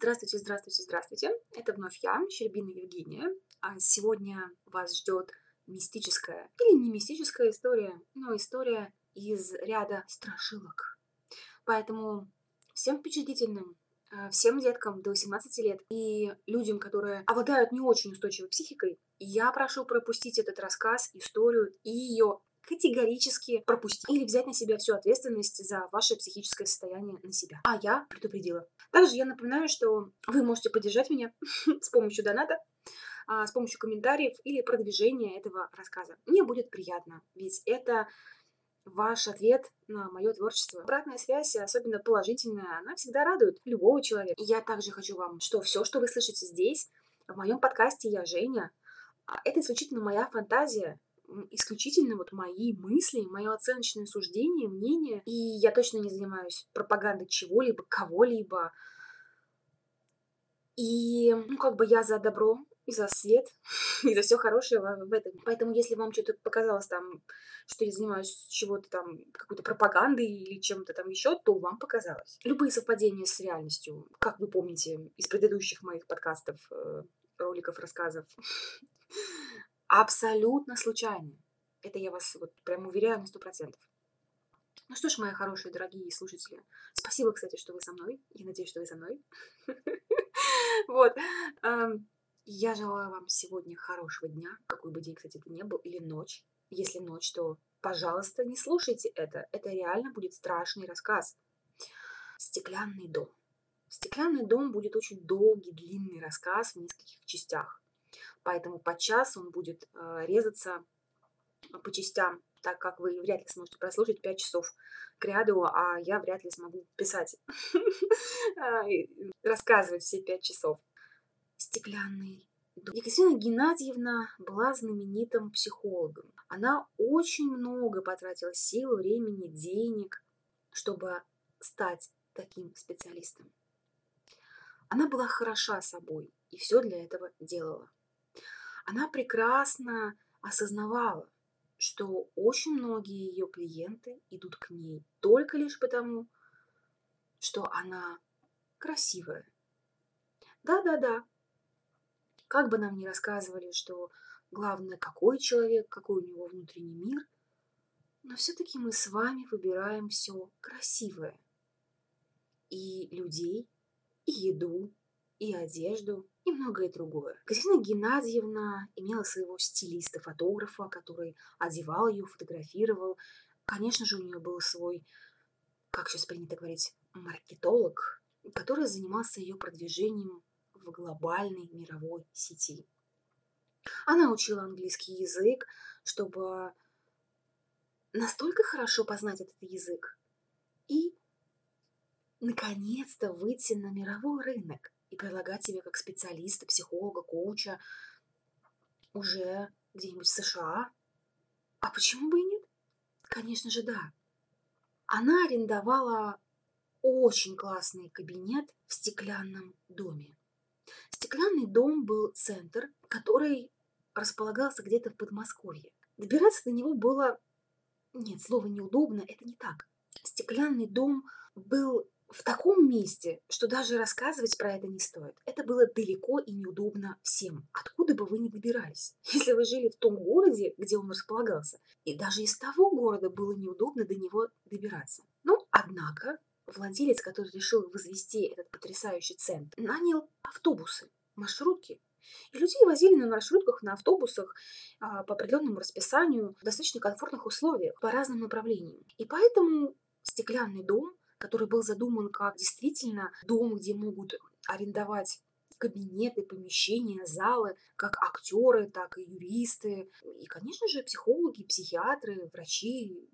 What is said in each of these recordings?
Здравствуйте, здравствуйте, здравствуйте. Это вновь я, Щербина Евгения. А сегодня вас ждет мистическая или не мистическая история, но история из ряда страшилок. Поэтому всем впечатлительным, э, всем деткам до 18 лет и людям, которые обладают не очень устойчивой психикой, я прошу пропустить этот рассказ, историю и ее категорически пропустить или взять на себя всю ответственность за ваше психическое состояние на себя. А я предупредила. Также я напоминаю, что вы можете поддержать меня с помощью доната, а, с помощью комментариев или продвижения этого рассказа. Мне будет приятно, ведь это ваш ответ на мое творчество. Обратная связь, особенно положительная, она всегда радует любого человека. Я также хочу вам, что все, что вы слышите здесь, в моем подкасте «Я Женя», а, это исключительно моя фантазия, исключительно вот мои мысли, мое оценочное суждение, мнение. И я точно не занимаюсь пропагандой чего-либо, кого-либо. И, ну, как бы я за добро и за свет, и за все хорошее в этом. Поэтому, если вам что-то показалось там, что я занимаюсь чего-то там, какой-то пропагандой или чем-то там еще, то вам показалось. Любые совпадения с реальностью, как вы помните из предыдущих моих подкастов, э, роликов, рассказов, абсолютно случайно. Это я вас вот прям уверяю на сто процентов. Ну что ж, мои хорошие, дорогие слушатели, спасибо, кстати, что вы со мной. Я надеюсь, что вы со мной. Вот. Я желаю вам сегодня хорошего дня, какой бы день, кстати, это ни был, или ночь. Если ночь, то, пожалуйста, не слушайте это. Это реально будет страшный рассказ. Стеклянный дом. Стеклянный дом будет очень долгий, длинный рассказ в нескольких частях. Поэтому по часу он будет э, резаться по частям, так как вы вряд ли сможете прослушать 5 часов к ряду, а я вряд ли смогу писать, а, рассказывать все 5 часов. Стеклянный. Екатерина Геннадьевна была знаменитым психологом. Она очень много потратила сил, времени, денег, чтобы стать таким специалистом. Она была хороша собой и все для этого делала. Она прекрасно осознавала, что очень многие ее клиенты идут к ней только лишь потому, что она красивая. Да-да-да. Как бы нам ни рассказывали, что главное, какой человек, какой у него внутренний мир, но все-таки мы с вами выбираем все красивое. И людей, и еду, и одежду, и многое другое. Катерина Геннадьевна имела своего стилиста-фотографа, который одевал ее, фотографировал. Конечно же, у нее был свой, как сейчас принято говорить, маркетолог, который занимался ее продвижением в глобальной мировой сети. Она учила английский язык, чтобы настолько хорошо познать этот язык и наконец-то выйти на мировой рынок и предлагать себе как специалиста, психолога, коуча уже где-нибудь в США. А почему бы и нет? Конечно же, да. Она арендовала очень классный кабинет в стеклянном доме. Стеклянный дом был центр, который располагался где-то в Подмосковье. Добираться до него было... Нет, слово неудобно, это не так. Стеклянный дом был в таком месте, что даже рассказывать про это не стоит. Это было далеко и неудобно всем, откуда бы вы ни добирались. Если вы жили в том городе, где он располагался, и даже из того города было неудобно до него добираться. Ну, однако, владелец, который решил возвести этот потрясающий центр, нанял автобусы, маршрутки, и людей возили на маршрутках, на автобусах а, по определенному расписанию в достаточно комфортных условиях по разным направлениям. И поэтому стеклянный дом который был задуман как действительно дом, где могут арендовать кабинеты, помещения, залы, как актеры, так и юристы, и, конечно же, психологи, психиатры, врачи.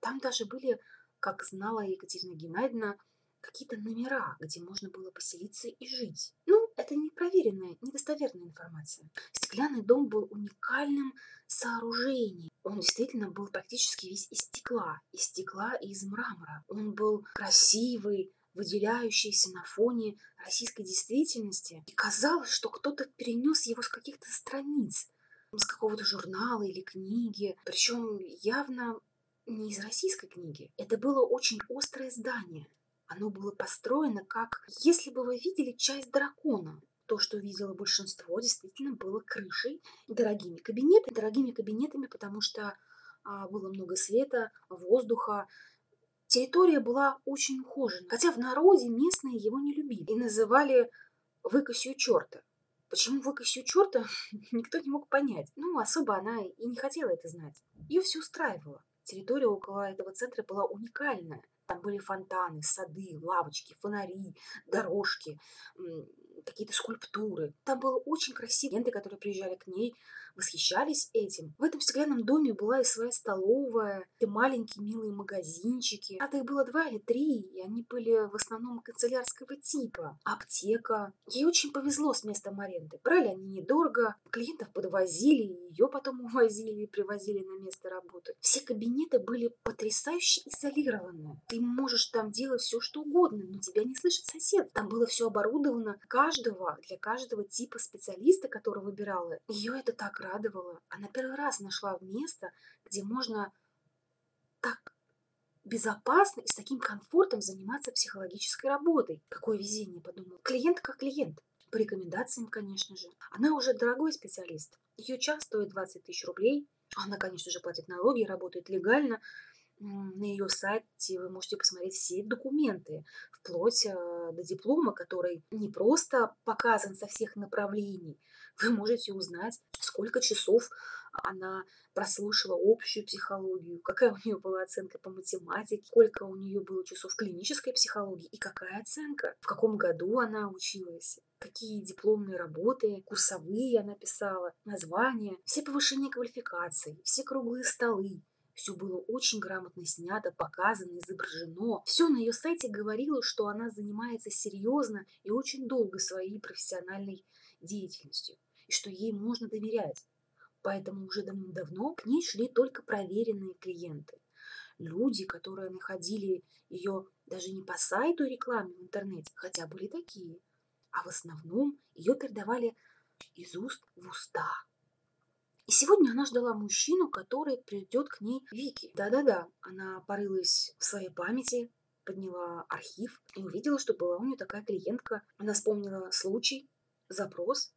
Там даже были, как знала Екатерина Геннадьевна, какие-то номера, где можно было поселиться и жить. Ну, это непроверенная, недостоверная информация. Стеклянный дом был уникальным сооружением. Он действительно был практически весь из стекла, из стекла и из мрамора. Он был красивый, выделяющийся на фоне российской действительности. И казалось, что кто-то перенес его с каких-то страниц, с какого-то журнала или книги. Причем явно не из российской книги. Это было очень острое здание. Оно было построено как, если бы вы видели часть дракона. То, что видело большинство, действительно было крышей, дорогими кабинетами, дорогими кабинетами, потому что а, было много света, воздуха. Территория была очень ухожена, хотя в народе местные его не любили и называли выкосью черта. Почему выкосью черта, никто не мог понять. Ну, особо она и не хотела это знать. Ее все устраивало. Территория около этого центра была уникальная. Там были фонтаны, сады, лавочки, фонари, дорожки, какие-то скульптуры. Там было очень красиво. Клиенты, которые приезжали к ней, восхищались этим. В этом стеклянном доме была и своя столовая, и маленькие милые магазинчики. А их было два или три, и они были в основном канцелярского типа. Аптека. Ей очень повезло с местом аренды. Брали они недорого, клиентов подвозили, ее потом увозили и привозили на место работы. Все кабинеты были потрясающе изолированы. Ты можешь там делать все, что угодно, но тебя не слышит сосед. Там было все оборудовано каждого, для каждого типа специалиста, который выбирала. Ее это так радовало. Она первый раз нашла место, где можно так безопасно и с таким комфортом заниматься психологической работой. Какое везение, подумала. Клиент как клиент. По рекомендациям, конечно же. Она уже дорогой специалист. Ее час стоит 20 тысяч рублей. Она, конечно же, платит налоги, работает легально. На ее сайте вы можете посмотреть все документы, вплоть э, до диплома, который не просто показан со всех направлений, вы можете узнать, сколько часов она прослушала общую психологию, какая у нее была оценка по математике, сколько у нее было часов клинической психологии и какая оценка, в каком году она училась, какие дипломные работы, курсовые она писала, названия, все повышения квалификации, все круглые столы, все было очень грамотно снято, показано, изображено. Все на ее сайте говорило, что она занимается серьезно и очень долго своей профессиональной деятельностью и что ей можно доверять. Поэтому уже давно к ней шли только проверенные клиенты. Люди, которые находили ее даже не по сайту рекламе в интернете, хотя были такие, а в основном ее передавали из уст в уста. И сегодня она ждала мужчину, который придет к ней Вики. Да-да-да, она порылась в своей памяти, подняла архив и увидела, что была у нее такая клиентка. Она вспомнила случай, запрос,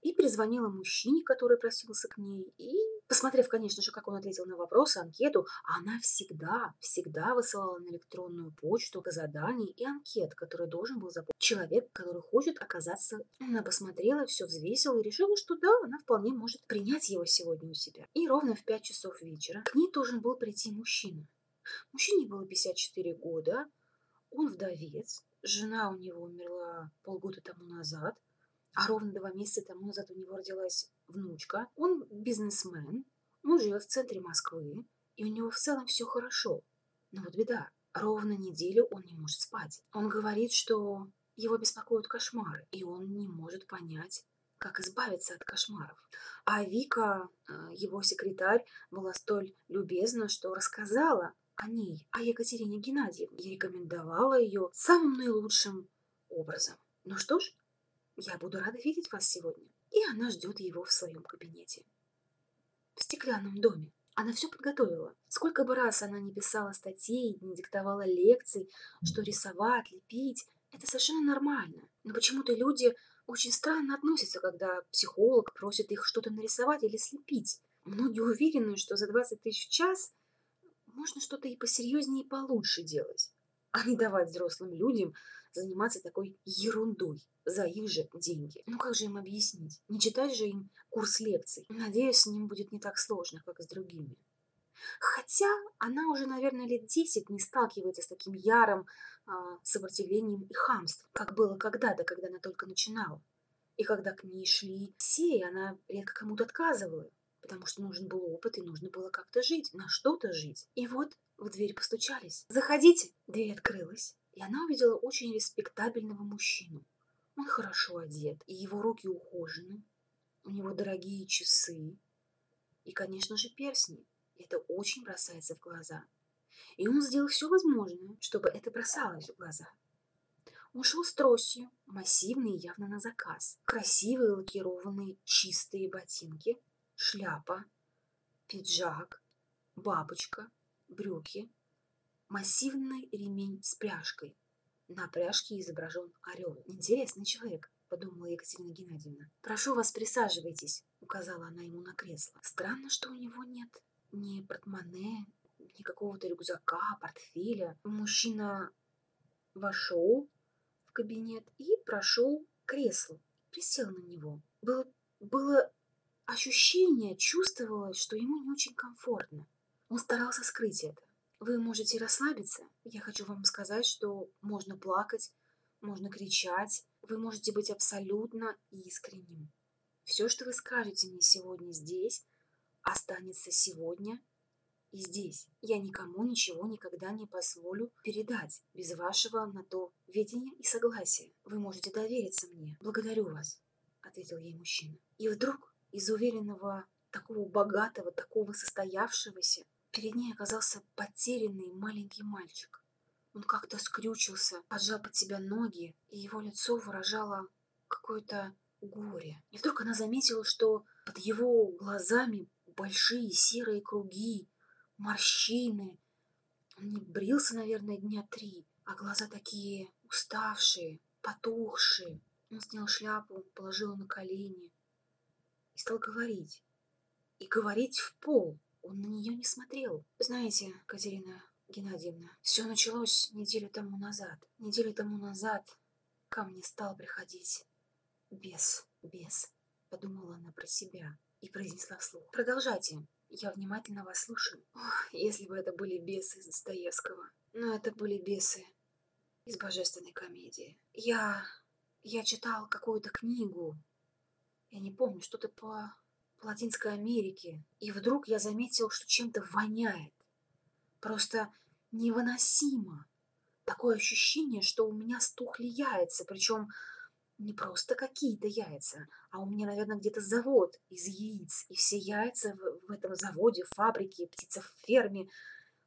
и перезвонила мужчине, который просился к ней, и, посмотрев, конечно же, как он ответил на вопросы, анкету, она всегда, всегда высылала на электронную почту задания и анкет, который должен был заполнить человек, который хочет оказаться. Она посмотрела, все взвесила и решила, что да, она вполне может принять его сегодня у себя. И ровно в 5 часов вечера к ней должен был прийти мужчина. Мужчине было 54 года, он вдовец, жена у него умерла полгода тому назад, а ровно два месяца тому назад у него родилась внучка. Он бизнесмен, он живет в центре Москвы, и у него в целом все хорошо. Но вот беда, ровно неделю он не может спать. Он говорит, что его беспокоят кошмары, и он не может понять, как избавиться от кошмаров. А Вика, э, его секретарь, была столь любезна, что рассказала о ней, о Екатерине Геннадьевне, и рекомендовала ее самым наилучшим образом. Ну что ж, я буду рада видеть вас сегодня. И она ждет его в своем кабинете. В стеклянном доме. Она все подготовила. Сколько бы раз она не писала статей, не диктовала лекций, что рисовать, лепить – это совершенно нормально. Но почему-то люди очень странно относятся, когда психолог просит их что-то нарисовать или слепить. Многие уверены, что за 20 тысяч в час можно что-то и посерьезнее, и получше делать, а не давать взрослым людям заниматься такой ерундой за их же деньги. Ну как же им объяснить? Не читать же им курс лекций. Надеюсь, с ним будет не так сложно, как с другими. Хотя она уже, наверное, лет десять не сталкивается с таким ярым а, сопротивлением и хамством, как было когда-то, когда она только начинала. И когда к ней шли все, и она редко кому-то отказывала, потому что нужен был опыт, и нужно было как-то жить, на что-то жить. И вот в дверь постучались. «Заходите!» Дверь открылась, и она увидела очень респектабельного мужчину. Он хорошо одет, и его руки ухожены, у него дорогие часы и, конечно же, персни. Это очень бросается в глаза. И он сделал все возможное, чтобы это бросалось в глаза. Он шел с тростью, массивный явно на заказ. Красивые лакированные чистые ботинки, шляпа, пиджак, бабочка, брюки, массивный ремень с пряжкой. На пряжке изображен орел. Интересный человек, подумала Екатерина Геннадьевна. Прошу вас, присаживайтесь, указала она ему на кресло. Странно, что у него нет ни портмоне, ни какого-то рюкзака, портфеля. Мужчина вошел в кабинет и прошел к креслу, присел на него. Было, было ощущение, чувствовалось, что ему не очень комфортно. Он старался скрыть это. Вы можете расслабиться. Я хочу вам сказать, что можно плакать, можно кричать. Вы можете быть абсолютно искренним. Все, что вы скажете мне сегодня здесь, останется сегодня и здесь. Я никому ничего никогда не позволю передать без вашего на то ведения и согласия. Вы можете довериться мне. Благодарю вас, ответил ей мужчина. И вдруг из уверенного, такого богатого, такого состоявшегося, перед ней оказался потерянный маленький мальчик. Он как-то скрючился, поджал под себя ноги, и его лицо выражало какое-то горе. И вдруг она заметила, что под его глазами большие серые круги, морщины. Он не брился, наверное, дня три, а глаза такие уставшие, потухшие. Он снял шляпу, положил на колени и стал говорить. И говорить в пол. Он на нее не смотрел. Знаете, Катерина Геннадьевна, все началось неделю тому назад. Неделю тому назад ко мне стал приходить бес, бес, подумала она про себя и произнесла вслух. Продолжайте. Я внимательно вас слушаю. Ох, если бы это были бесы из Достоевского. Но это были бесы из божественной комедии. Я... я читал какую-то книгу. Я не помню, что-то по, Латинской Америке. И вдруг я заметил, что чем-то воняет. Просто невыносимо. Такое ощущение, что у меня стухли яйца, причем не просто какие-то яйца, а у меня, наверное, где-то завод из яиц, и все яйца в, этом заводе, фабрике, птицеферме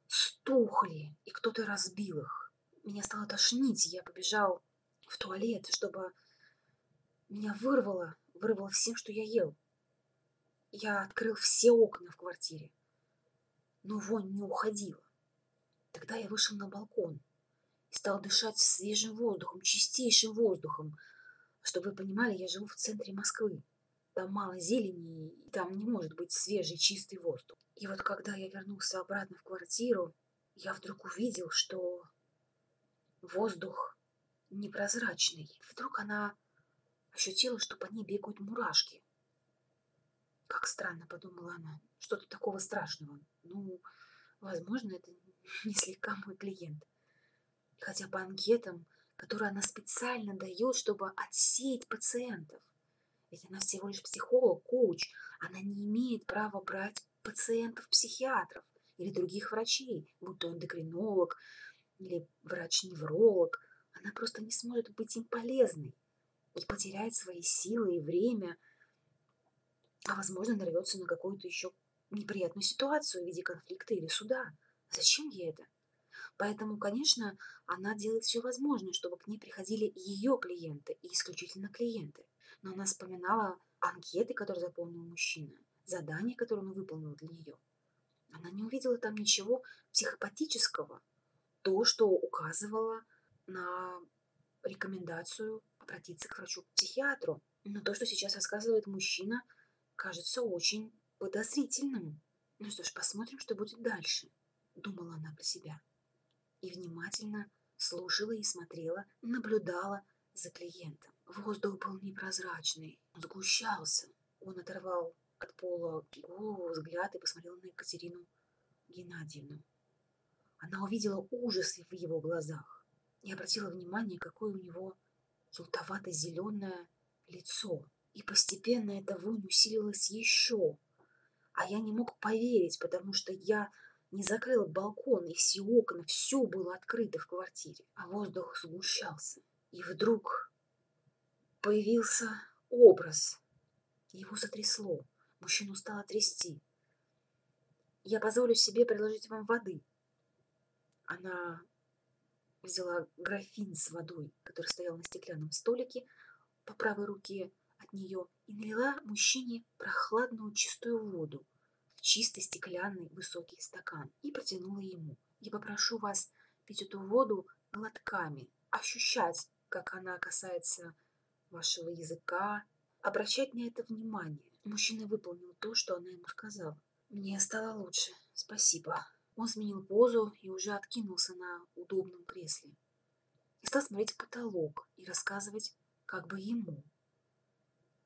стухли, и кто-то разбил их. Меня стало тошнить, я побежал в туалет, чтобы меня вырвало, вырвало всем, что я ел. Я открыл все окна в квартире, но вонь не уходила. Тогда я вышел на балкон и стал дышать свежим воздухом, чистейшим воздухом, чтобы вы понимали, я живу в центре Москвы. Там мало зелени, и там не может быть свежий, чистый воздух. И вот когда я вернулся обратно в квартиру, я вдруг увидел, что воздух непрозрачный. Вдруг она ощутила, что по ней бегают мурашки. Как странно, подумала она. Что-то такого страшного. Ну, возможно, это не слегка мой клиент. Хотя по анкетам которую она специально дает, чтобы отсеять пациентов. Ведь она всего лишь психолог, коуч. Она не имеет права брать пациентов-психиатров или других врачей, будь то эндокринолог или врач-невролог. Она просто не сможет быть им полезной и потеряет свои силы и время, а, возможно, нарвется на какую-то еще неприятную ситуацию в виде конфликта или суда. Зачем ей это? Поэтому, конечно, она делает все возможное, чтобы к ней приходили ее клиенты и исключительно клиенты. Но она вспоминала анкеты, которые заполнил мужчина, задания, которые он выполнил для нее. Она не увидела там ничего психопатического, то, что указывало на рекомендацию обратиться к врачу-психиатру. Но то, что сейчас рассказывает мужчина, кажется очень подозрительным. Ну что ж, посмотрим, что будет дальше, думала она про себя и внимательно слушала и смотрела, наблюдала за клиентом. Воздух был непрозрачный, он сгущался. Он оторвал от пола голову, взгляд и посмотрел на Екатерину Геннадьевну. Она увидела ужас в его глазах и обратила внимание, какое у него желтовато-зеленое лицо. И постепенно эта вонь усилилась еще. А я не мог поверить, потому что я не закрыл балкон, и все окна, все было открыто в квартире, а воздух сгущался. И вдруг появился образ. Его затрясло. Мужчину стало трясти. Я позволю себе предложить вам воды. Она взяла графин с водой, который стоял на стеклянном столике по правой руке нее, и налила мужчине прохладную чистую воду чистый стеклянный высокий стакан и протянула ему. «Я попрошу вас пить эту воду глотками, ощущать, как она касается вашего языка, обращать на это внимание. Мужчина выполнил то, что она ему сказала. Мне стало лучше, спасибо. Он сменил позу и уже откинулся на удобном кресле. И стал смотреть в потолок и рассказывать как бы ему.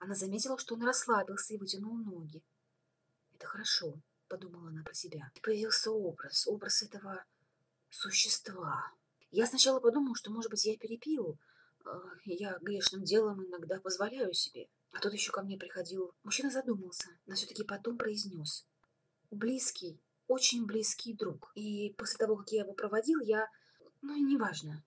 Она заметила, что он расслабился и вытянул ноги. «Это хорошо», — подумала она про себя. И появился образ, образ этого существа. Я сначала подумала, что, может быть, я перепил. Э, я грешным делом иногда позволяю себе. А тут еще ко мне приходил... Мужчина задумался, но все-таки потом произнес. Близкий, очень близкий друг. И после того, как я его проводил, я... Ну, неважно.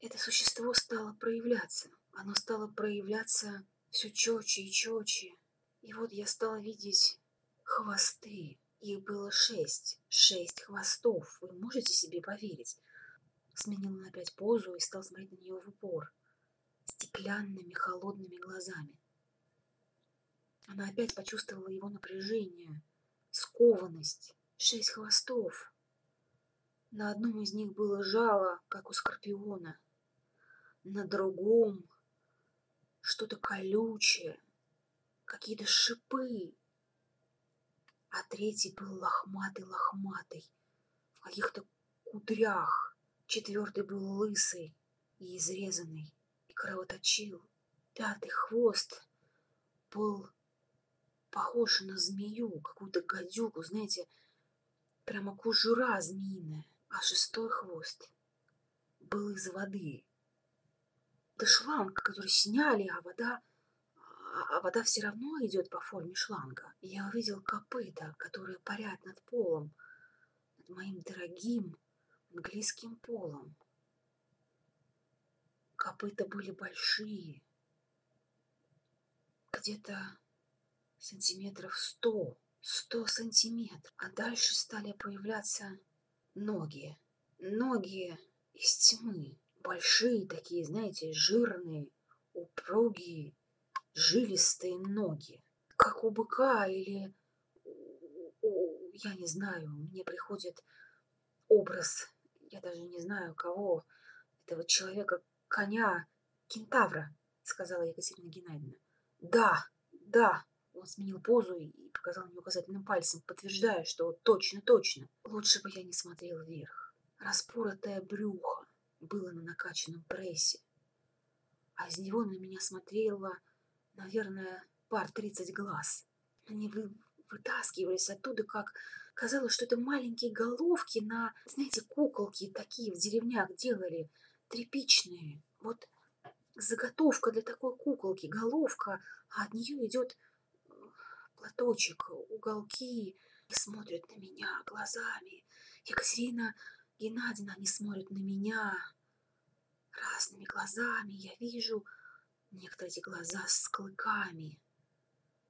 Это существо стало проявляться. Оно стало проявляться все четче и четче. И вот я стала видеть хвосты. Их было шесть. Шесть хвостов. Вы можете себе поверить? Сменил он опять позу и стал смотреть на нее в упор. Стеклянными холодными глазами. Она опять почувствовала его напряжение, скованность. Шесть хвостов. На одном из них было жало, как у скорпиона. На другом что-то колючее, какие-то шипы. А третий был лохматый-лохматый, в каких-то кудрях. Четвертый был лысый и изрезанный, и кровоточил. Пятый хвост был похож на змею, какую-то гадюку, знаете, прямо кожура змеиная. А шестой хвост был из воды, это шланг, который сняли, а вода, а вода все равно идет по форме шланга. Я увидел копыта, которые парят над полом, над моим дорогим английским полом. Копыта были большие, где-то сантиметров сто, сто сантиметров. А дальше стали появляться ноги, ноги из тьмы большие такие, знаете, жирные, упругие, жилистые ноги, как у быка или, я не знаю, мне приходит образ, я даже не знаю кого, этого человека, коня, кентавра, сказала Екатерина Геннадьевна. Да, да, он сменил позу и показал мне указательным пальцем, подтверждая, что точно, точно. Лучше бы я не смотрел вверх. Распоротое брюхо, было на накачанном прессе, а из него на меня смотрело, наверное, пар тридцать глаз. Они вы, вытаскивались оттуда, как казалось, что это маленькие головки на, знаете, куколки такие в деревнях делали, тряпичные. Вот заготовка для такой куколки, головка, а от нее идет э, платочек, уголки, и смотрят на меня глазами. Екатерина Геннадьевна, они смотрят на меня разными глазами. Я вижу некоторые эти глаза с клыками,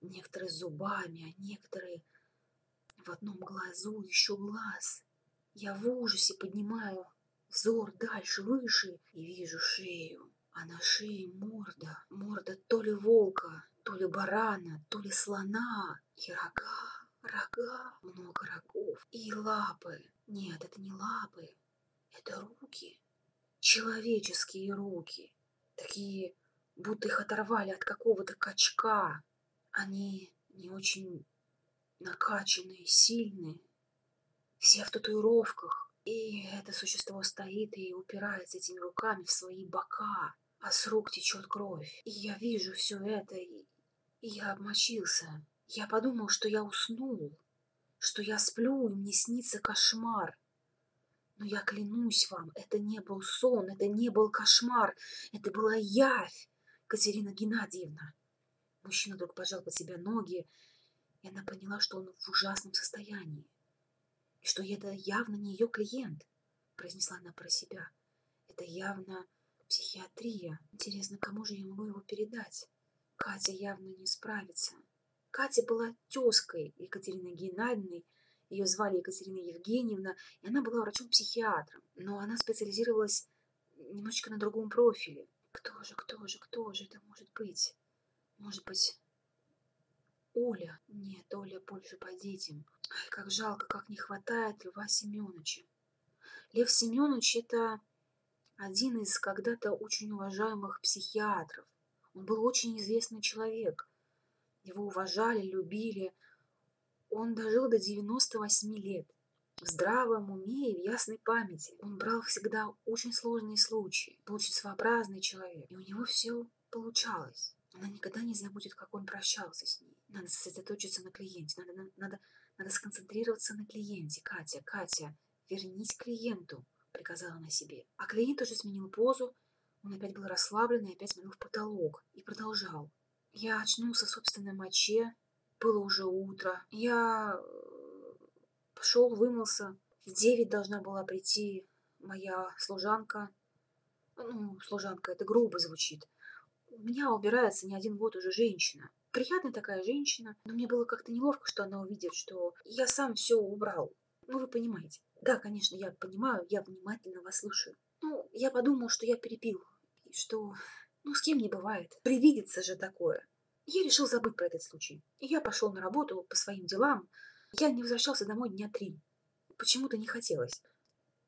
некоторые с зубами, а некоторые в одном глазу еще глаз. Я в ужасе поднимаю взор дальше, выше и вижу шею. А на шее морда, морда то ли волка, то ли барана, то ли слона и рога рога, много рогов и лапы. Нет, это не лапы, это руки, человеческие руки, такие, будто их оторвали от какого-то качка. Они не очень накачанные, сильные, все в татуировках. И это существо стоит и упирается этими руками в свои бока, а с рук течет кровь. И я вижу все это, и, я обмочился. Я подумал, что я уснул, что я сплю, и мне снится кошмар. Но я клянусь вам, это не был сон, это не был кошмар, это была явь, Катерина Геннадьевна. Мужчина вдруг пожал под себя ноги, и она поняла, что он в ужасном состоянии, и что это явно не ее клиент, произнесла она про себя. Это явно психиатрия. Интересно, кому же я могу его передать? Катя явно не справится. Катя была тезкой Екатерины Геннадьевны, ее звали Екатерина Евгеньевна, и она была врачом-психиатром, но она специализировалась немножечко на другом профиле. Кто же, кто же, кто же это может быть? Может быть, Оля? Нет, Оля больше по детям. Ай, как жалко, как не хватает Льва Семеновича. Лев Семенович – это один из когда-то очень уважаемых психиатров. Он был очень известный человек. Его уважали, любили. Он дожил до 98 лет. В здравом уме и в ясной памяти. Он брал всегда очень сложные случаи. Был очень своеобразный человек. И у него все получалось. Она никогда не забудет, как он прощался с ней. Надо сосредоточиться на клиенте. Надо, надо, надо, сконцентрироваться на клиенте. Катя, Катя, вернись к клиенту, приказала она себе. А клиент тоже сменил позу. Он опять был расслаблен и опять смотрел в потолок. И продолжал. Я очнулся в собственной моче. Было уже утро. Я э, пошел, вымылся. В девять должна была прийти моя служанка. Ну, служанка, это грубо звучит. У меня убирается не один год уже женщина. Приятная такая женщина, но мне было как-то неловко, что она увидит, что я сам все убрал. Ну, вы понимаете. Да, конечно, я понимаю, я внимательно вас слушаю. Ну, я подумал, что я перепил, что, ну, с кем не бывает. Привидится же такое. Я решил забыть про этот случай. Я пошел на работу по своим делам. Я не возвращался домой дня три. Почему-то не хотелось.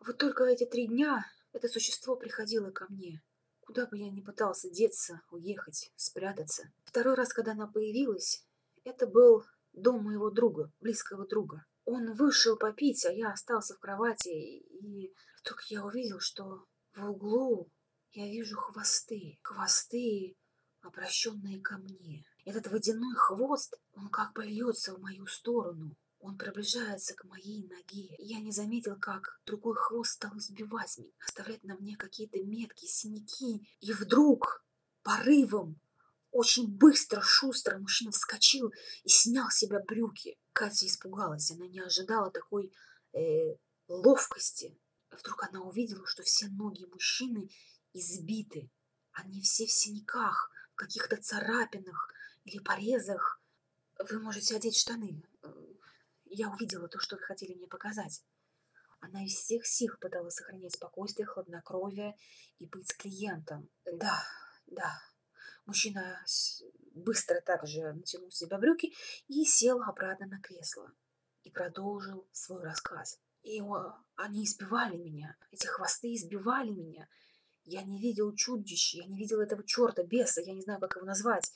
Вот только эти три дня это существо приходило ко мне. Куда бы я ни пытался деться, уехать, спрятаться. Второй раз, когда она появилась, это был дом моего друга, близкого друга. Он вышел попить, а я остался в кровати, и вдруг я увидел, что в углу я вижу хвосты. Хвосты, обращенные ко мне. Этот водяной хвост, он как бы льется в мою сторону. Он приближается к моей ноге. Я не заметил, как другой хвост стал избивать меня, оставлять на мне какие-то метки, синяки. И вдруг, порывом, очень быстро, шустро мужчина вскочил и снял с себя брюки. Катя испугалась, она не ожидала такой э, ловкости. Вдруг она увидела, что все ноги мужчины избиты. Они все в синяках, в каких-то царапинах или порезах. Вы можете одеть штаны. Я увидела то, что вы хотели мне показать. Она из всех сил пыталась сохранять спокойствие, хладнокровие и быть с клиентом. Да, да. Мужчина быстро также натянул с себя брюки и сел обратно на кресло. И продолжил свой рассказ. И о, они избивали меня. Эти хвосты избивали меня. Я не видел чудища, я не видел этого черта, беса, я не знаю, как его назвать.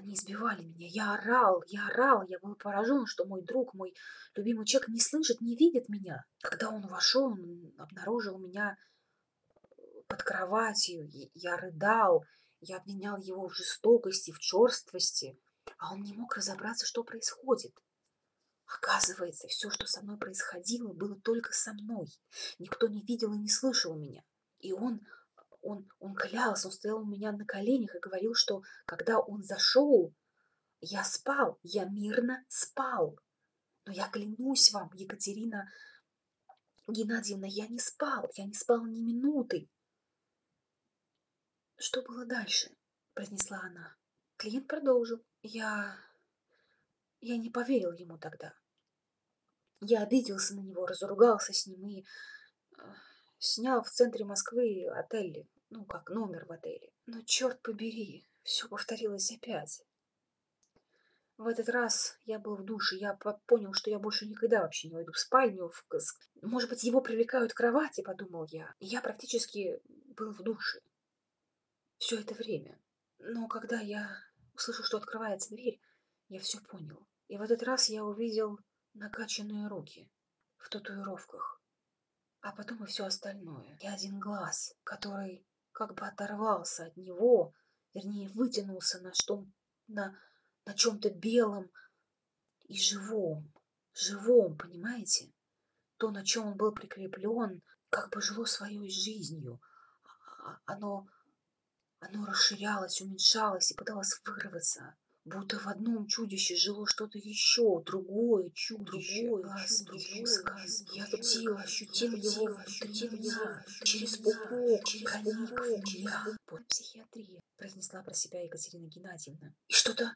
Они избивали меня. Я орал, я орал. Я был поражен, что мой друг, мой любимый человек не слышит, не видит меня. Когда он вошел, он обнаружил меня под кроватью. Я рыдал. Я обвинял его в жестокости, в черствости. А он не мог разобраться, что происходит. Оказывается, все, что со мной происходило, было только со мной. Никто не видел и не слышал меня. И он он, он клялся, он стоял у меня на коленях и говорил, что когда он зашел, я спал, я мирно спал. Но я клянусь вам, Екатерина Геннадьевна, я не спал, я не спал ни минуты. Что было дальше? произнесла она. Клиент продолжил. Я... Я не поверил ему тогда. Я обиделся на него, разругался с ним и Снял в центре Москвы отель, ну как номер в отеле. Но черт побери, все повторилось опять. В этот раз я был в душе, я понял, что я больше никогда вообще не войду в спальню. В... Может быть, его привлекают к кровати, подумал я. Я практически был в душе все это время. Но когда я услышал, что открывается дверь, я все понял. И в этот раз я увидел накачанные руки в татуировках а потом и все остальное. И один глаз, который как бы оторвался от него, вернее, вытянулся на что на, на чем-то белом и живом. Живом, понимаете? То, на чем он был прикреплен, как бы жило своей жизнью. А, оно, оно расширялось, уменьшалось и пыталось вырваться. Будто в одном чудище жило что-то еще, другое чудище. Другое, другое, Я ощутила, ощутила его внутри меня, через пупок, проник в меня. Вот психиатрия, произнесла про себя Екатерина Геннадьевна. И что-то,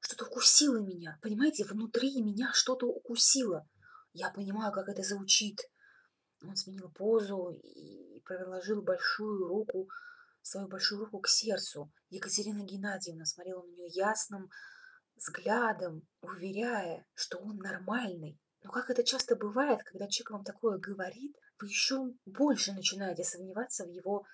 что-то укусило меня. Понимаете, внутри меня что-то укусило. Я понимаю, как это звучит. Он сменил позу и приложил большую руку свою большую руку к сердцу. Екатерина Геннадьевна смотрела на нее ясным взглядом, уверяя, что он нормальный. Но как это часто бывает, когда человек вам такое говорит, вы еще больше начинаете сомневаться в его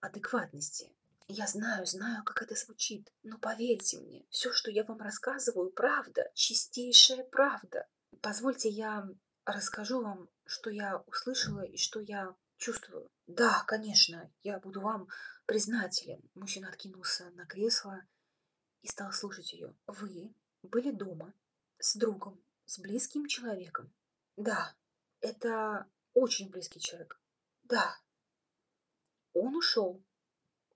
адекватности. Я знаю, знаю, как это звучит, но поверьте мне, все, что я вам рассказываю, правда, чистейшая правда. Позвольте я расскажу вам, что я услышала и что я чувствую. Да, конечно, я буду вам признателен. Мужчина откинулся на кресло и стал слушать ее. Вы были дома с другом, с близким человеком. Да, это очень близкий человек. Да. Он ушел.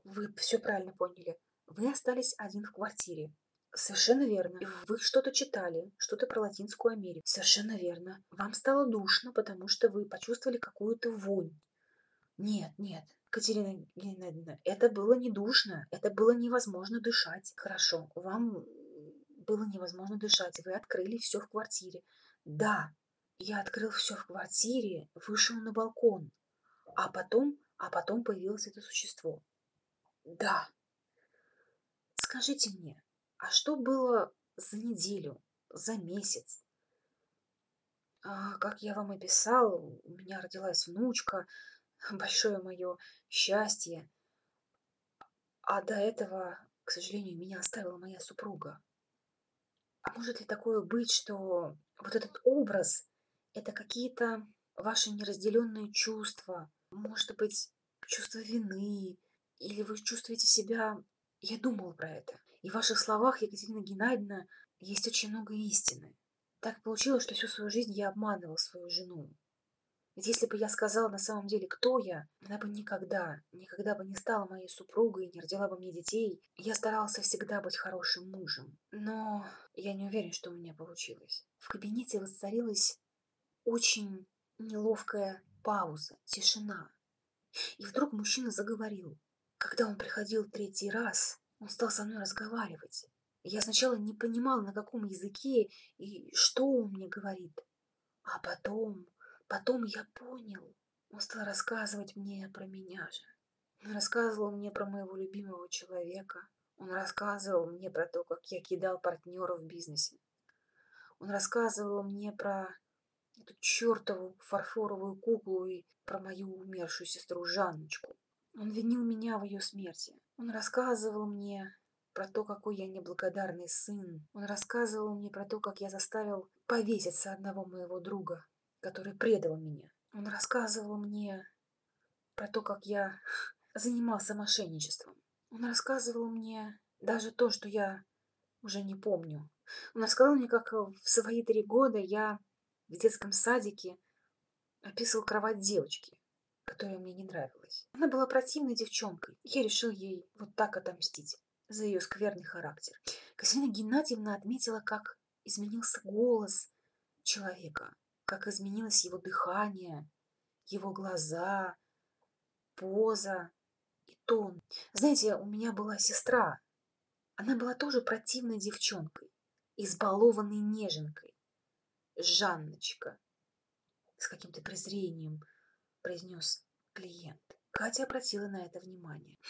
Вы все правильно поняли. Вы остались один в квартире. Совершенно верно. Вы что-то читали, что-то про Латинскую Америку. Совершенно верно. Вам стало душно, потому что вы почувствовали какую-то вонь. Нет, нет, Катерина Геннадьевна, это было не душно, это было невозможно дышать. Хорошо, вам было невозможно дышать, вы открыли все в квартире. Да, я открыл все в квартире, вышел на балкон, а потом, а потом появилось это существо. Да. Скажите мне, а что было за неделю, за месяц? А, как я вам описал, у меня родилась внучка, большое мое счастье. А до этого, к сожалению, меня оставила моя супруга. А может ли такое быть, что вот этот образ – это какие-то ваши неразделенные чувства, может быть, чувство вины, или вы чувствуете себя... Я думала про это. И в ваших словах, Екатерина Геннадьевна, есть очень много истины. Так получилось, что всю свою жизнь я обманывал свою жену. Ведь если бы я сказала на самом деле, кто я, она бы никогда, никогда бы не стала моей супругой, не родила бы мне детей. Я старался всегда быть хорошим мужем. Но я не уверен, что у меня получилось. В кабинете воцарилась очень неловкая пауза, тишина. И вдруг мужчина заговорил. Когда он приходил третий раз, он стал со мной разговаривать. Я сначала не понимал, на каком языке и что он мне говорит. А потом, потом я понял. Он стал рассказывать мне про меня же. Он рассказывал мне про моего любимого человека. Он рассказывал мне про то, как я кидал партнеров в бизнесе. Он рассказывал мне про эту чертову фарфоровую куклу и про мою умершую сестру Жанночку. Он винил меня в ее смерти. Он рассказывал мне про то, какой я неблагодарный сын. Он рассказывал мне про то, как я заставил повеситься одного моего друга, который предал меня. Он рассказывал мне про то, как я занимался мошенничеством. Он рассказывал мне даже то, что я уже не помню. Он рассказал мне, как в свои три года я в детском садике описывал кровать девочки которая мне не нравилась. Она была противной девчонкой. Я решил ей вот так отомстить за ее скверный характер. Катерина Геннадьевна отметила, как изменился голос человека, как изменилось его дыхание, его глаза, поза и тон. Знаете, у меня была сестра. Она была тоже противной девчонкой, избалованной неженкой. Жанночка. С каким-то презрением произнес клиент. Катя обратила на это внимание.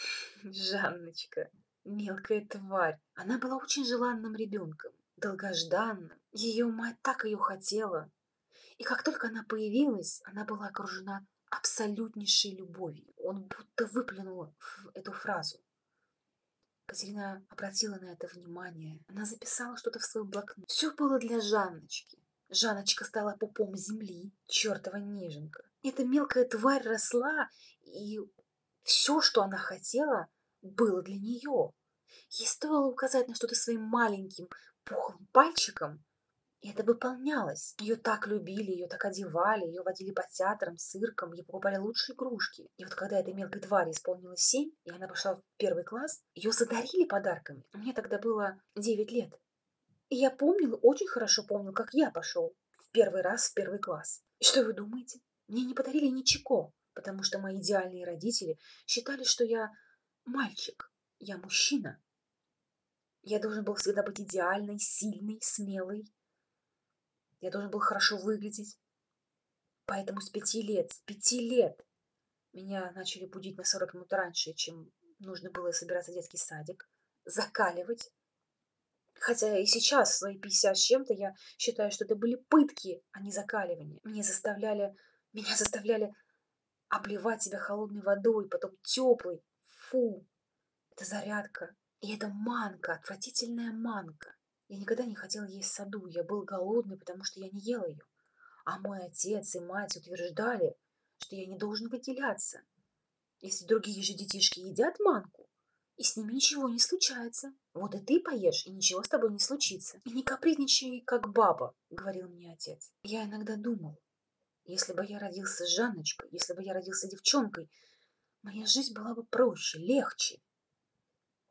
Жанночка, мелкая тварь. Она была очень желанным ребенком, долгожданным. Ее мать так ее хотела. И как только она появилась, она была окружена абсолютнейшей любовью. Он будто выплюнул эту фразу. Катерина обратила на это внимание. Она записала что-то в свой блокнот. Все было для Жанночки. Жанночка стала пупом земли, чертова неженка. Эта мелкая тварь росла, и все, что она хотела, было для нее. Ей стоило указать на что-то своим маленьким пухлым пальчиком, и это выполнялось. Ее так любили, ее так одевали, ее водили по театрам, циркам, ей покупали лучшие игрушки. И вот когда этой мелкой твари исполнилось семь, и она пошла в первый класс, ее задарили подарками. Мне тогда было девять лет. И я помнила, очень хорошо помню, как я пошел в первый раз в первый класс. И что вы думаете? Мне не подарили ничего, потому что мои идеальные родители считали, что я мальчик, я мужчина. Я должен был всегда быть идеальной, сильной, смелой. Я должен был хорошо выглядеть. Поэтому с пяти лет, с пяти лет меня начали будить на 40 минут раньше, чем нужно было собираться в детский садик, закаливать. Хотя и сейчас, в свои 50 с чем-то, я считаю, что это были пытки, а не закаливание. Мне заставляли меня заставляли обливать себя холодной водой, потом теплой. Фу! Это зарядка. И это манка, отвратительная манка. Я никогда не хотела есть саду, я был голодный, потому что я не ела ее. А мой отец и мать утверждали, что я не должен выделяться. Если другие же детишки едят манку, и с ними ничего не случается. Вот и ты поешь, и ничего с тобой не случится. И не капризничай, как баба, говорил мне отец. Я иногда думал, если бы я родился Жанночкой, если бы я родился девчонкой, моя жизнь была бы проще, легче.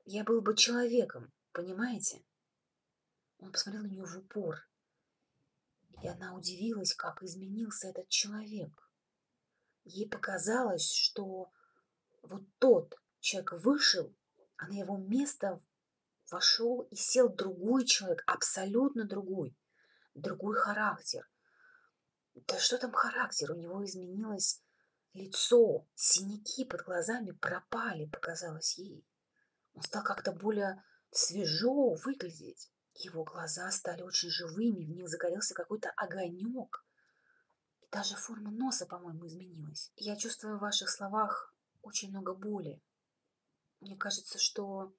Я был бы человеком, понимаете? Он посмотрел на нее в упор, и она удивилась, как изменился этот человек. Ей показалось, что вот тот человек вышел, а на его место вошел и сел другой человек, абсолютно другой, другой характер. Да что там характер? У него изменилось лицо, синяки под глазами пропали, показалось ей. Он стал как-то более свежо выглядеть. Его глаза стали очень живыми, в них загорелся какой-то огонек. И даже форма носа, по-моему, изменилась. Я чувствую в ваших словах очень много боли. Мне кажется, что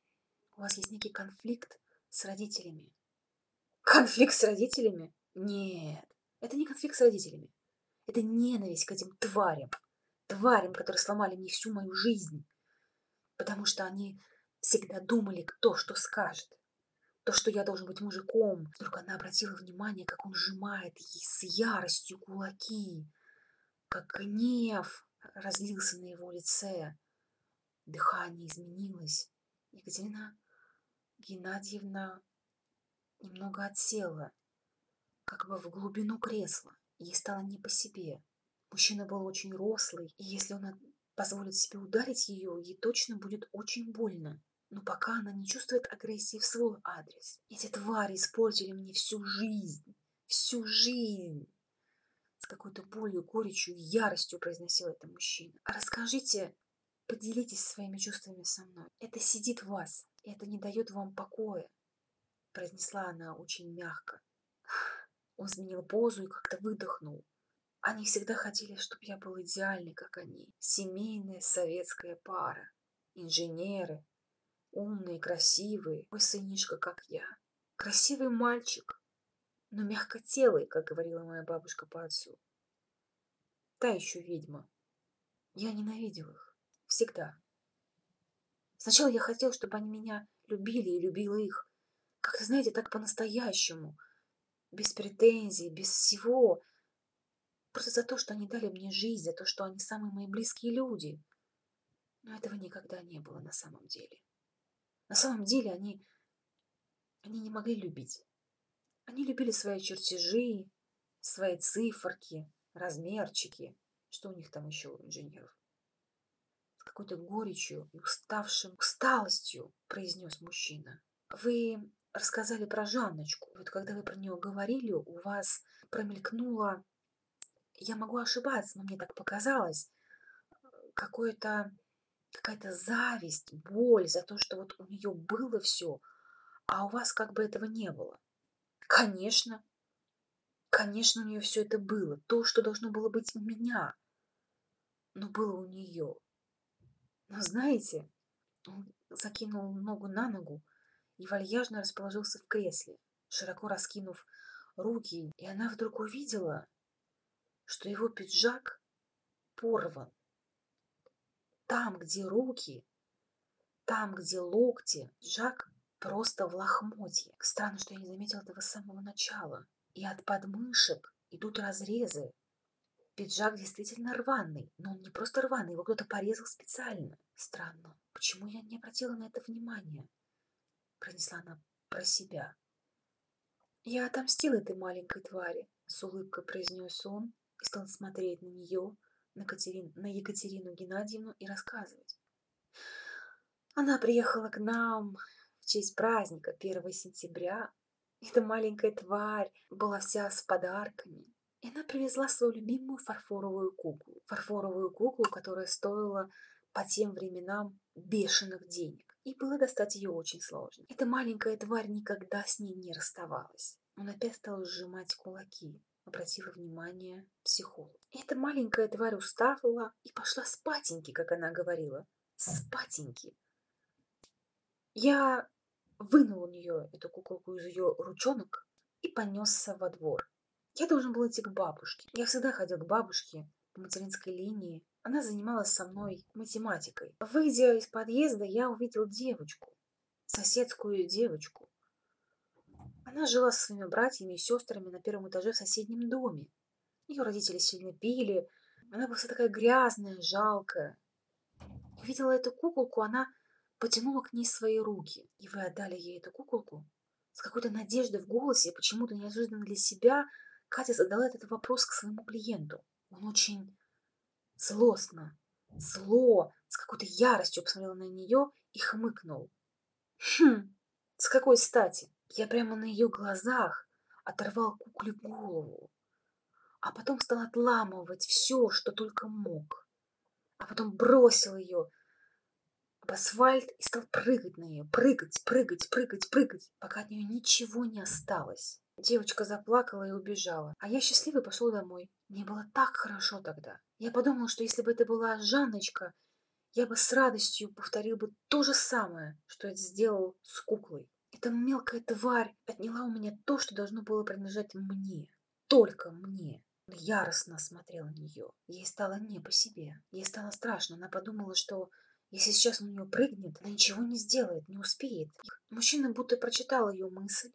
у вас есть некий конфликт с родителями. Конфликт с родителями? Нет, это не конфликт с родителями. Это ненависть к этим тварям. Тварям, которые сломали мне всю мою жизнь. Потому что они всегда думали, кто что скажет. То, что я должен быть мужиком. Вдруг она обратила внимание, как он сжимает с яростью кулаки. Как гнев разлился на его лице. Дыхание изменилось. Екатерина Геннадьевна немного отсела, как бы в глубину кресла. Ей стало не по себе. Мужчина был очень рослый, и если он позволит себе ударить ее, ей точно будет очень больно. Но пока она не чувствует агрессии в свой адрес. Эти твари испортили мне всю жизнь. Всю жизнь. С какой-то болью, горечью и яростью произносил это мужчина. Расскажите, поделитесь своими чувствами со мной. Это сидит в вас, и это не дает вам покоя. Произнесла она очень мягко. Он сменил позу и как-то выдохнул. Они всегда хотели, чтобы я был идеальный, как они. Семейная советская пара. Инженеры, умный, красивый, мой сынишка, как я. Красивый мальчик, но мягкотелый, как говорила моя бабушка по отцу. Та еще ведьма. Я ненавидел их. Всегда. Сначала я хотел, чтобы они меня любили и любила их. Как-то, знаете, так по-настоящему. Без претензий, без всего. Просто за то, что они дали мне жизнь, за то, что они самые мои близкие люди. Но этого никогда не было на самом деле. На самом деле они, они не могли любить. Они любили свои чертежи, свои циферки, размерчики. Что у них там еще у инженеров? С какой-то горечью и уставшим усталостью произнес мужчина. Вы рассказали про Жанночку. Вот когда вы про нее говорили, у вас промелькнуло, я могу ошибаться, но мне так показалось, какое-то какая-то зависть, боль за то, что вот у нее было все, а у вас как бы этого не было. Конечно, конечно, у нее все это было, то, что должно было быть у меня, но было у нее. Но знаете, он закинул ногу на ногу и вальяжно расположился в кресле, широко раскинув руки, и она вдруг увидела, что его пиджак порван. Там, где руки, там, где локти, Жак просто в лохмотье. Странно, что я не заметила этого с самого начала. И от подмышек идут разрезы. Пиджак действительно рваный, но он не просто рваный, его кто-то порезал специально. Странно, почему я не обратила на это внимания? Пронесла она про себя. Я отомстил этой маленькой твари, с улыбкой произнес он и стал смотреть на нее, на, Катерин, на Екатерину Геннадьевну и рассказывать. Она приехала к нам в честь праздника 1 сентября. Эта маленькая тварь была вся с подарками. И она привезла свою любимую фарфоровую куклу. Фарфоровую куклу, которая стоила по тем временам бешеных денег. И было достать ее очень сложно. Эта маленькая тварь никогда с ней не расставалась. Он опять стал сжимать кулаки. Обратила внимание психолог. Эта маленькая тварь устала и пошла спатеньки, как она говорила. Спатеньки. Я вынул у нее эту куколку из ее ручонок и понесся во двор. Я должен был идти к бабушке. Я всегда ходил к бабушке по материнской линии. Она занималась со мной математикой. Выйдя из подъезда, я увидел девочку, соседскую девочку. Она жила со своими братьями и сестрами на первом этаже в соседнем доме. Ее родители сильно пили. Она была вся такая грязная, жалкая. Увидела эту куколку, она потянула к ней свои руки. И вы отдали ей эту куколку? С какой-то надеждой в голосе, почему-то неожиданно для себя, Катя задала этот вопрос к своему клиенту. Он очень злостно, зло, с какой-то яростью посмотрел на нее и хмыкнул. Хм, с какой стати? Я прямо на ее глазах оторвал кукле голову, а потом стал отламывать все, что только мог. А потом бросил ее об асфальт и стал прыгать на нее, прыгать, прыгать, прыгать, прыгать, пока от нее ничего не осталось. Девочка заплакала и убежала, а я счастливый пошел домой. Мне было так хорошо тогда. Я подумал, что если бы это была Жанночка, я бы с радостью повторил бы то же самое, что я сделал с куклой. Эта мелкая тварь отняла у меня то, что должно было принадлежать мне. Только мне. Яростно смотрела на нее. Ей стало не по себе. Ей стало страшно. Она подумала, что если сейчас он нее прыгнет, она ничего не сделает, не успеет. Мужчина будто прочитал ее мысль,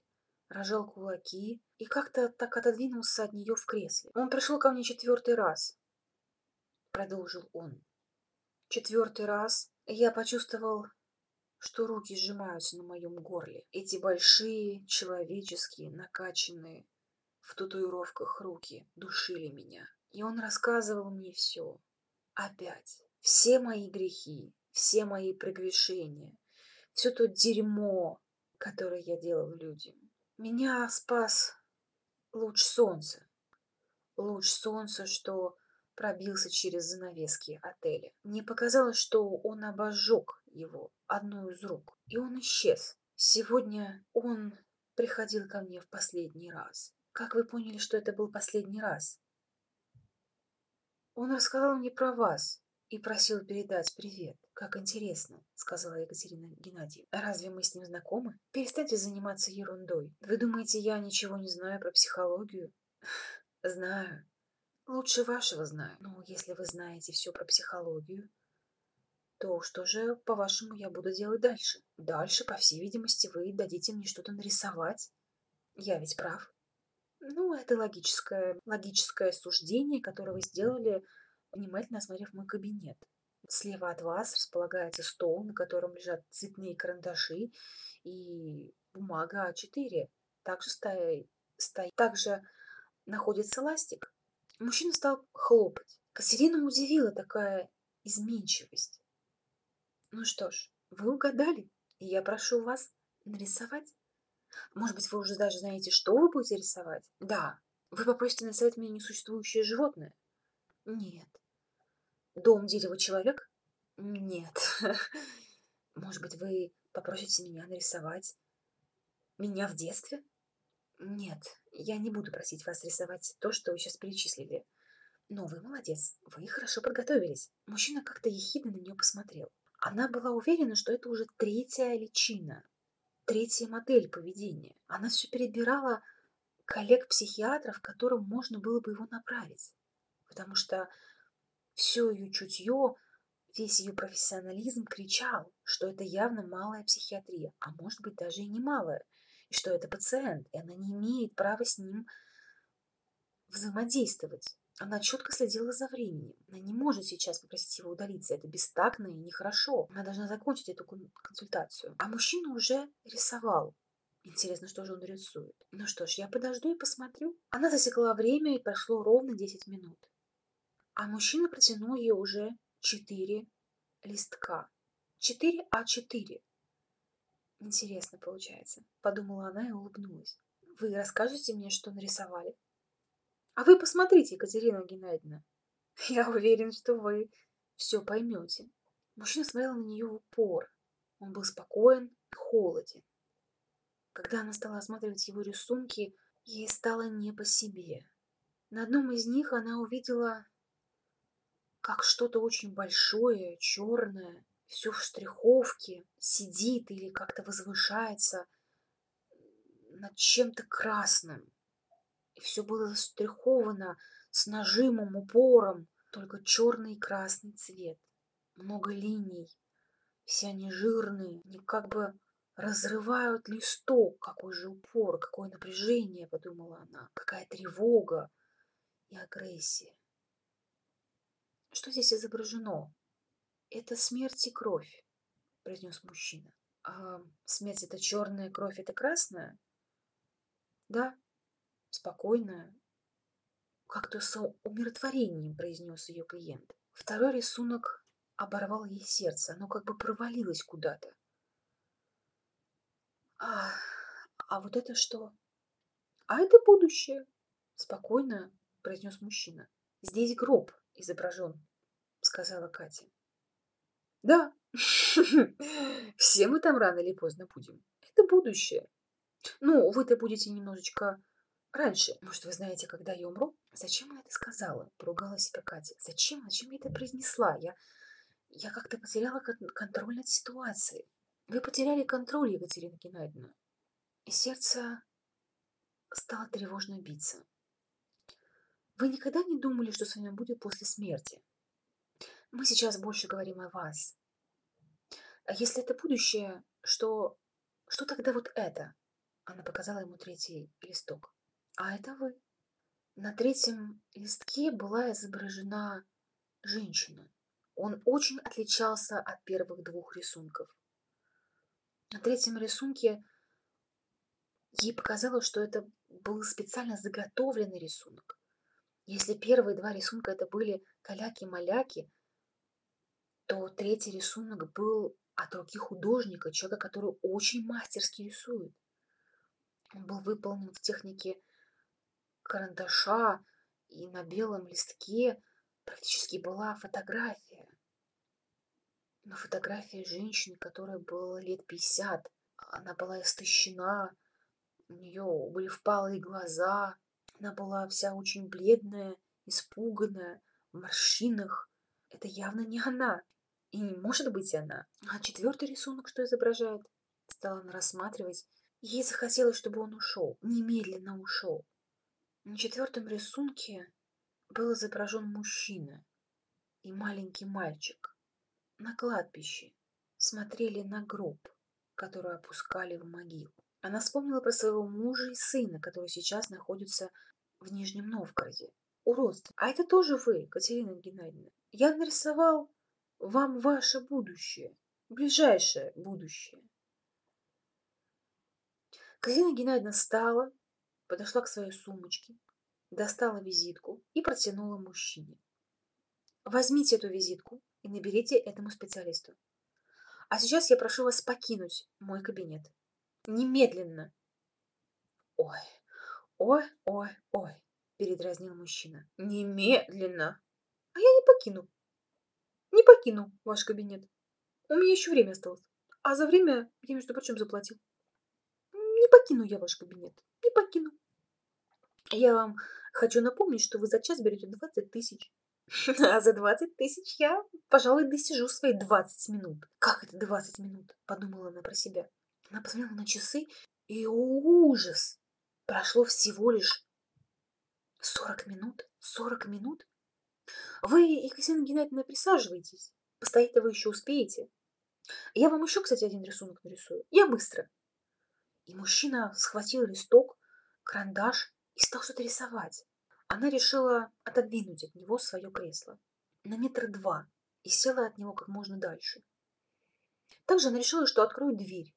рожал кулаки и как-то так отодвинулся от нее в кресле. Он пришел ко мне четвертый раз, продолжил он. Четвертый раз я почувствовал что руки сжимаются на моем горле. Эти большие, человеческие, накачанные в татуировках руки душили меня. И он рассказывал мне все. Опять. Все мои грехи, все мои прегрешения, все то дерьмо, которое я делал людям. Меня спас луч солнца. Луч солнца, что пробился через занавески отеля. Мне показалось, что он обожег его одну из рук, и он исчез. Сегодня он приходил ко мне в последний раз. Как вы поняли, что это был последний раз? Он рассказал мне про вас и просил передать привет. Как интересно, сказала Екатерина Геннадьевна. Разве мы с ним знакомы? Перестаньте заниматься ерундой. Вы думаете, я ничего не знаю про психологию? Знаю. Лучше вашего знаю. Но если вы знаете все про психологию, то что же, по-вашему, я буду делать дальше? Дальше, по всей видимости, вы дадите мне что-то нарисовать. Я ведь прав. Ну, это логическое, логическое суждение, которое вы сделали, внимательно осмотрев мой кабинет. Слева от вас располагается стол, на котором лежат цветные карандаши и бумага А4. Также стоит, стоит. Также находится ластик. Мужчина стал хлопать. Катерину удивила такая изменчивость. Ну что ж, вы угадали, и я прошу вас нарисовать. Может быть, вы уже даже знаете, что вы будете рисовать? Да. Вы попросите нарисовать мне несуществующее животное? Нет. Дом, дерево, человек? Нет. Может быть, вы попросите меня нарисовать меня в детстве? Нет, я не буду просить вас рисовать то, что вы сейчас перечислили. Но вы молодец, вы хорошо подготовились. Мужчина как-то ехидно на нее посмотрел. Она была уверена, что это уже третья личина, третья модель поведения. Она все перебирала коллег-психиатров, которым можно было бы его направить. Потому что все ее чутье, весь ее профессионализм кричал, что это явно малая психиатрия, а может быть даже и не малая, и что это пациент, и она не имеет права с ним взаимодействовать. Она четко следила за временем. Она не может сейчас попросить его удалиться. Это бестактно и нехорошо. Она должна закончить эту консультацию. А мужчина уже рисовал. Интересно, что же он рисует. Ну что ж, я подожду и посмотрю. Она засекла время, и прошло ровно 10 минут. А мужчина протянул ей уже 4 листка. 4 А4. Интересно получается, подумала она и улыбнулась. Вы расскажете мне, что нарисовали? А вы посмотрите, Екатерина Геннадьевна. Я уверен, что вы все поймете. Мужчина смотрел на нее в упор. Он был спокоен и холоден. Когда она стала осматривать его рисунки, ей стало не по себе. На одном из них она увидела, как что-то очень большое, черное, все в штриховке, сидит или как-то возвышается над чем-то красным. И все было застриховано с нажимом, упором, только черный и красный цвет. Много линий, все они жирные, они как бы разрывают листок. Какой же упор, какое напряжение, подумала она, какая тревога и агрессия. Что здесь изображено? Это смерть и кровь, произнес мужчина. А смерть это черная, кровь это красная? Да, спокойная. Как-то с умиротворением произнес ее клиент. Второй рисунок оборвал ей сердце, оно как бы провалилось куда-то. А, а вот это что? А это будущее, спокойно произнес мужчина. Здесь гроб изображен, сказала Катя. Да, все мы там рано или поздно будем. Это будущее. Ну, вы-то будете немножечко раньше. Может, вы знаете, когда я умру? Зачем она это сказала? Поругала себя Катя. Зачем? Зачем я это произнесла? Я, я как-то потеряла контроль над ситуацией. Вы потеряли контроль, Екатерина Геннадьевна. И сердце стало тревожно биться. Вы никогда не думали, что с вами будет после смерти? Мы сейчас больше говорим о вас. А если это будущее, что... Что тогда вот это? Она показала ему третий листок. А это вы. На третьем листке была изображена женщина. Он очень отличался от первых двух рисунков. На третьем рисунке ей показалось, что это был специально заготовленный рисунок. Если первые два рисунка это были каляки-маляки, то третий рисунок был от руки художника, человека, который очень мастерски рисует. Он был выполнен в технике карандаша, и на белом листке практически была фотография. Но фотография женщины, которой было лет 50. Она была истощена, у нее были впалые глаза, она была вся очень бледная, испуганная, в морщинах. Это явно не она. И не может быть она. А четвертый рисунок что изображает? Стала она рассматривать. Ей захотелось, чтобы он ушел. Немедленно ушел. На четвертом рисунке был изображен мужчина и маленький мальчик. На кладбище смотрели на гроб, который опускали в могилу. Она вспомнила про своего мужа и сына, которые сейчас находятся в Нижнем Новгороде. У родственников. А это тоже вы, Катерина Геннадьевна. Я нарисовал вам ваше будущее, ближайшее будущее. Катерина Геннадьевна встала, подошла к своей сумочке, достала визитку и протянула мужчине. Возьмите эту визитку и наберите этому специалисту. А сейчас я прошу вас покинуть мой кабинет. Немедленно. Ой, ой, ой, ой, передразнил мужчина. Немедленно. А я не покину. Не покину ваш кабинет. У меня еще время осталось. А за время я, между прочим, заплатил. Не покину я ваш кабинет. Не покину. Я вам хочу напомнить, что вы за час берете 20 тысяч. А за 20 тысяч я, пожалуй, досижу свои 20 минут. Как это 20 минут? Подумала она про себя. Она посмотрела на часы, и ужас! Прошло всего лишь 40 минут. 40 минут? Вы, Екатерина Геннадьевна, присаживайтесь. Постоять-то вы еще успеете. Я вам еще, кстати, один рисунок нарисую. Я быстро. И мужчина схватил листок, карандаш и стал что-то рисовать. Она решила отодвинуть от него свое кресло на метр два и села от него как можно дальше. Также она решила, что откроет дверь.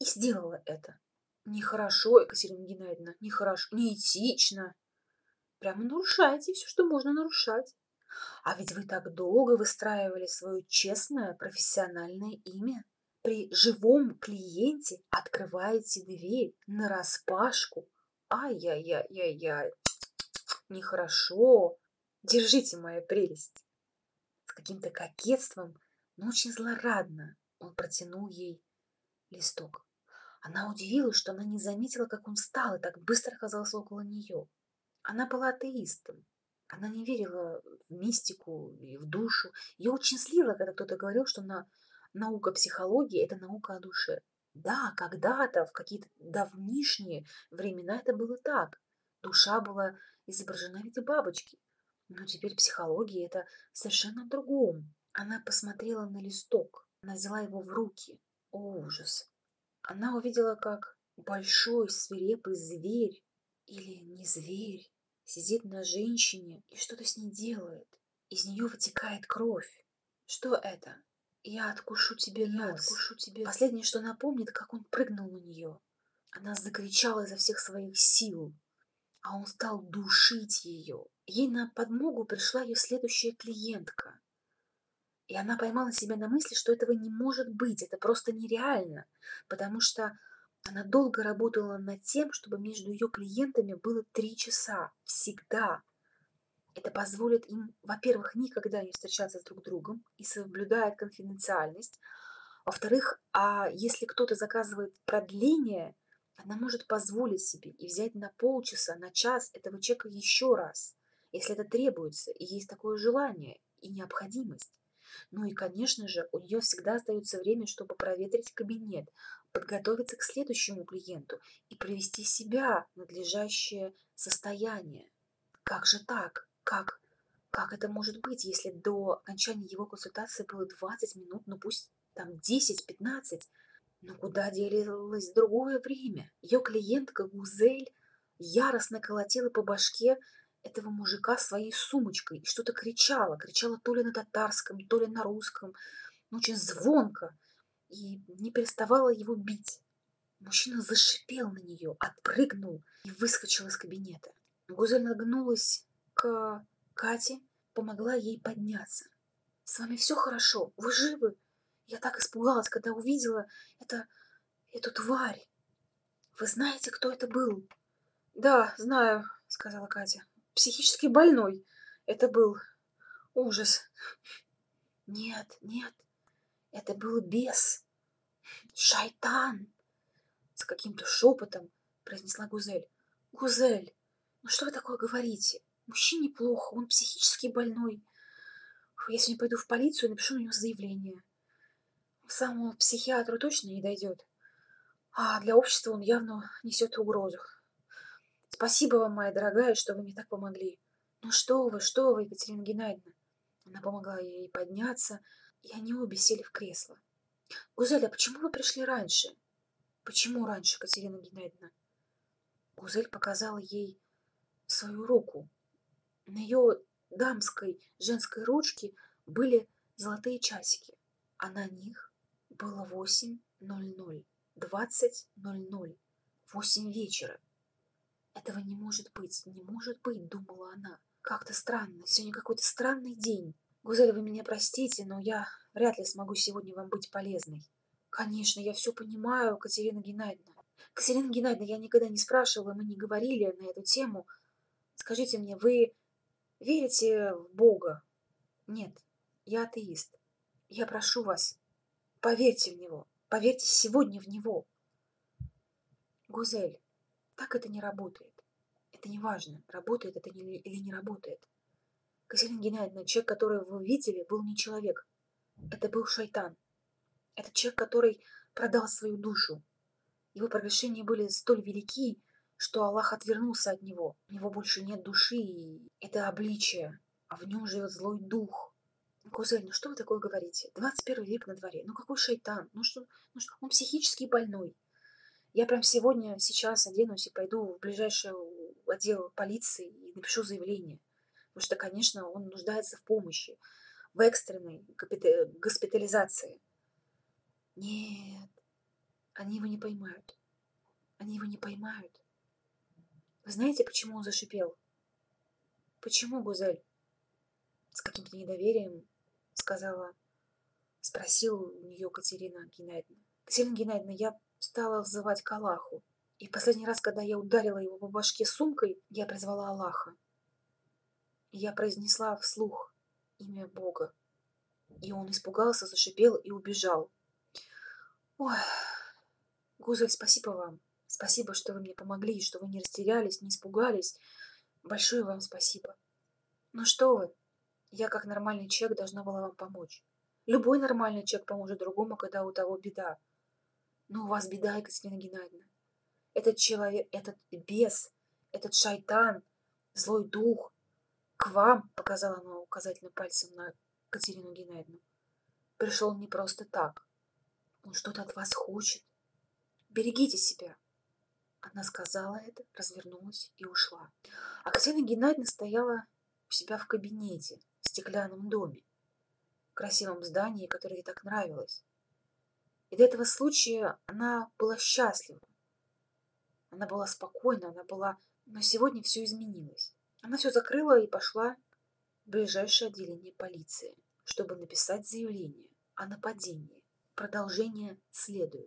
И сделала это. Нехорошо, Екатерина Геннадьевна, нехорошо, неэтично. Прямо нарушаете все, что можно нарушать. А ведь вы так долго выстраивали свое честное профессиональное имя. При живом клиенте открываете дверь на распашку. Ай-яй-яй-яй-яй. Нехорошо. Держите, моя прелесть. С каким-то кокетством, но очень злорадно он протянул ей листок. Она удивилась, что она не заметила, как он встал и так быстро оказался около нее. Она была атеистом. Она не верила в мистику и в душу. Ее очень слило, когда кто-то говорил, что на наука психологии – это наука о душе. Да, когда-то, в какие-то давнишние времена это было так. Душа была изображена в виде бабочки. Но теперь психология – это совершенно другом. Она посмотрела на листок. Она взяла его в руки. О, ужас. Она увидела, как большой свирепый зверь или не зверь сидит на женщине и что-то с ней делает. Из нее вытекает кровь. Что это? Я откушу тебе нос. Я откушу тебе... Последнее, что напомнит, как он прыгнул на нее. Она закричала изо всех своих сил, а он стал душить ее. Ей на подмогу пришла ее следующая клиентка. И она поймала себя на мысли, что этого не может быть, это просто нереально, потому что она долго работала над тем, чтобы между ее клиентами было три часа. Всегда. Это позволит им, во-первых, никогда не встречаться с друг другом и соблюдает конфиденциальность. Во-вторых, а если кто-то заказывает продление, она может позволить себе и взять на полчаса, на час этого человека еще раз, если это требуется, и есть такое желание и необходимость. Ну и, конечно же, у нее всегда остается время, чтобы проветрить кабинет, подготовиться к следующему клиенту и привести себя в надлежащее состояние. Как же так? Как? Как это может быть, если до окончания его консультации было 20 минут, ну пусть там 10-15? Но куда делилось другое время? Ее клиентка Гузель яростно колотила по башке этого мужика своей сумочкой и что-то кричала. Кричала то ли на татарском, то ли на русском. Но очень звонко. И не переставала его бить. Мужчина зашипел на нее, отпрыгнул и выскочил из кабинета. Гузель нагнулась к Кате, помогла ей подняться. «С вами все хорошо? Вы живы?» Я так испугалась, когда увидела это, эту тварь. Вы знаете, кто это был? Да, знаю, сказала Катя. Психически больной. Это был ужас. Нет, нет, это был бес. Шайтан. С каким-то шепотом произнесла Гузель. Гузель, ну что вы такое говорите? Мужчине плохо, он психически больной. Я сегодня пойду в полицию и напишу на него заявление. К самому психиатру точно не дойдет. А для общества он явно несет угрозу. Спасибо вам, моя дорогая, что вы мне так помогли. Ну что вы, что вы, Екатерина Геннадьевна. Она помогла ей подняться, и они обе сели в кресло. Гузель, а почему вы пришли раньше? Почему раньше, Катерина Геннадьевна? Гузель показала ей свою руку, на ее дамской женской ручке были золотые часики, а на них было 8.00, 20.00, 8 вечера. Этого не может быть, не может быть, думала она. Как-то странно, сегодня какой-то странный день. Гузель, вы меня простите, но я вряд ли смогу сегодня вам быть полезной. Конечно, я все понимаю, Катерина Геннадьевна. Катерина Геннадьевна, я никогда не спрашивала, мы не говорили на эту тему. Скажите мне, вы Верите в Бога? Нет, я атеист. Я прошу вас, поверьте в Него. Поверьте сегодня в Него. Гузель, так это не работает. Это не важно, работает это или не работает. Катерина Геннадьевна, человек, которого вы видели, был не человек. Это был шайтан. Это человек, который продал свою душу. Его прегрешения были столь велики, что Аллах отвернулся от него. У него больше нет души, и это обличие, а в нем живет злой дух. Кузель, ну что вы такое говорите? 21 век на дворе. Ну какой шайтан? Ну что, ну что? Он психически больной. Я прям сегодня, сейчас оденусь и пойду в ближайший отдел полиции и напишу заявление. Потому что, конечно, он нуждается в помощи, в экстренной госпитализации. Нет, они его не поймают. Они его не поймают. Вы знаете, почему он зашипел? Почему, Гузель? С каким-то недоверием сказала, спросил у нее Катерина Геннадьевна. Катерина Геннадьевна, я стала взывать к Аллаху. И последний раз, когда я ударила его по башке сумкой, я призвала Аллаха. я произнесла вслух имя Бога. И он испугался, зашипел и убежал. Ой, Гузель, спасибо вам. Спасибо, что вы мне помогли, что вы не растерялись, не испугались. Большое вам спасибо. Ну что вы, я как нормальный человек должна была вам помочь. Любой нормальный человек поможет другому, когда у того беда. Но у вас беда, Екатерина Геннадьевна. Этот человек, этот бес, этот шайтан, злой дух, к вам, показала она указательным пальцем на Катерину Геннадьевну, пришел не просто так. Он что-то от вас хочет. Берегите себя. Она сказала это, развернулась и ушла. А Катерина Геннадьевна стояла у себя в кабинете, в стеклянном доме, в красивом здании, которое ей так нравилось. И до этого случая она была счастлива. Она была спокойна, она была... Но сегодня все изменилось. Она все закрыла и пошла в ближайшее отделение полиции, чтобы написать заявление о нападении. Продолжение следует.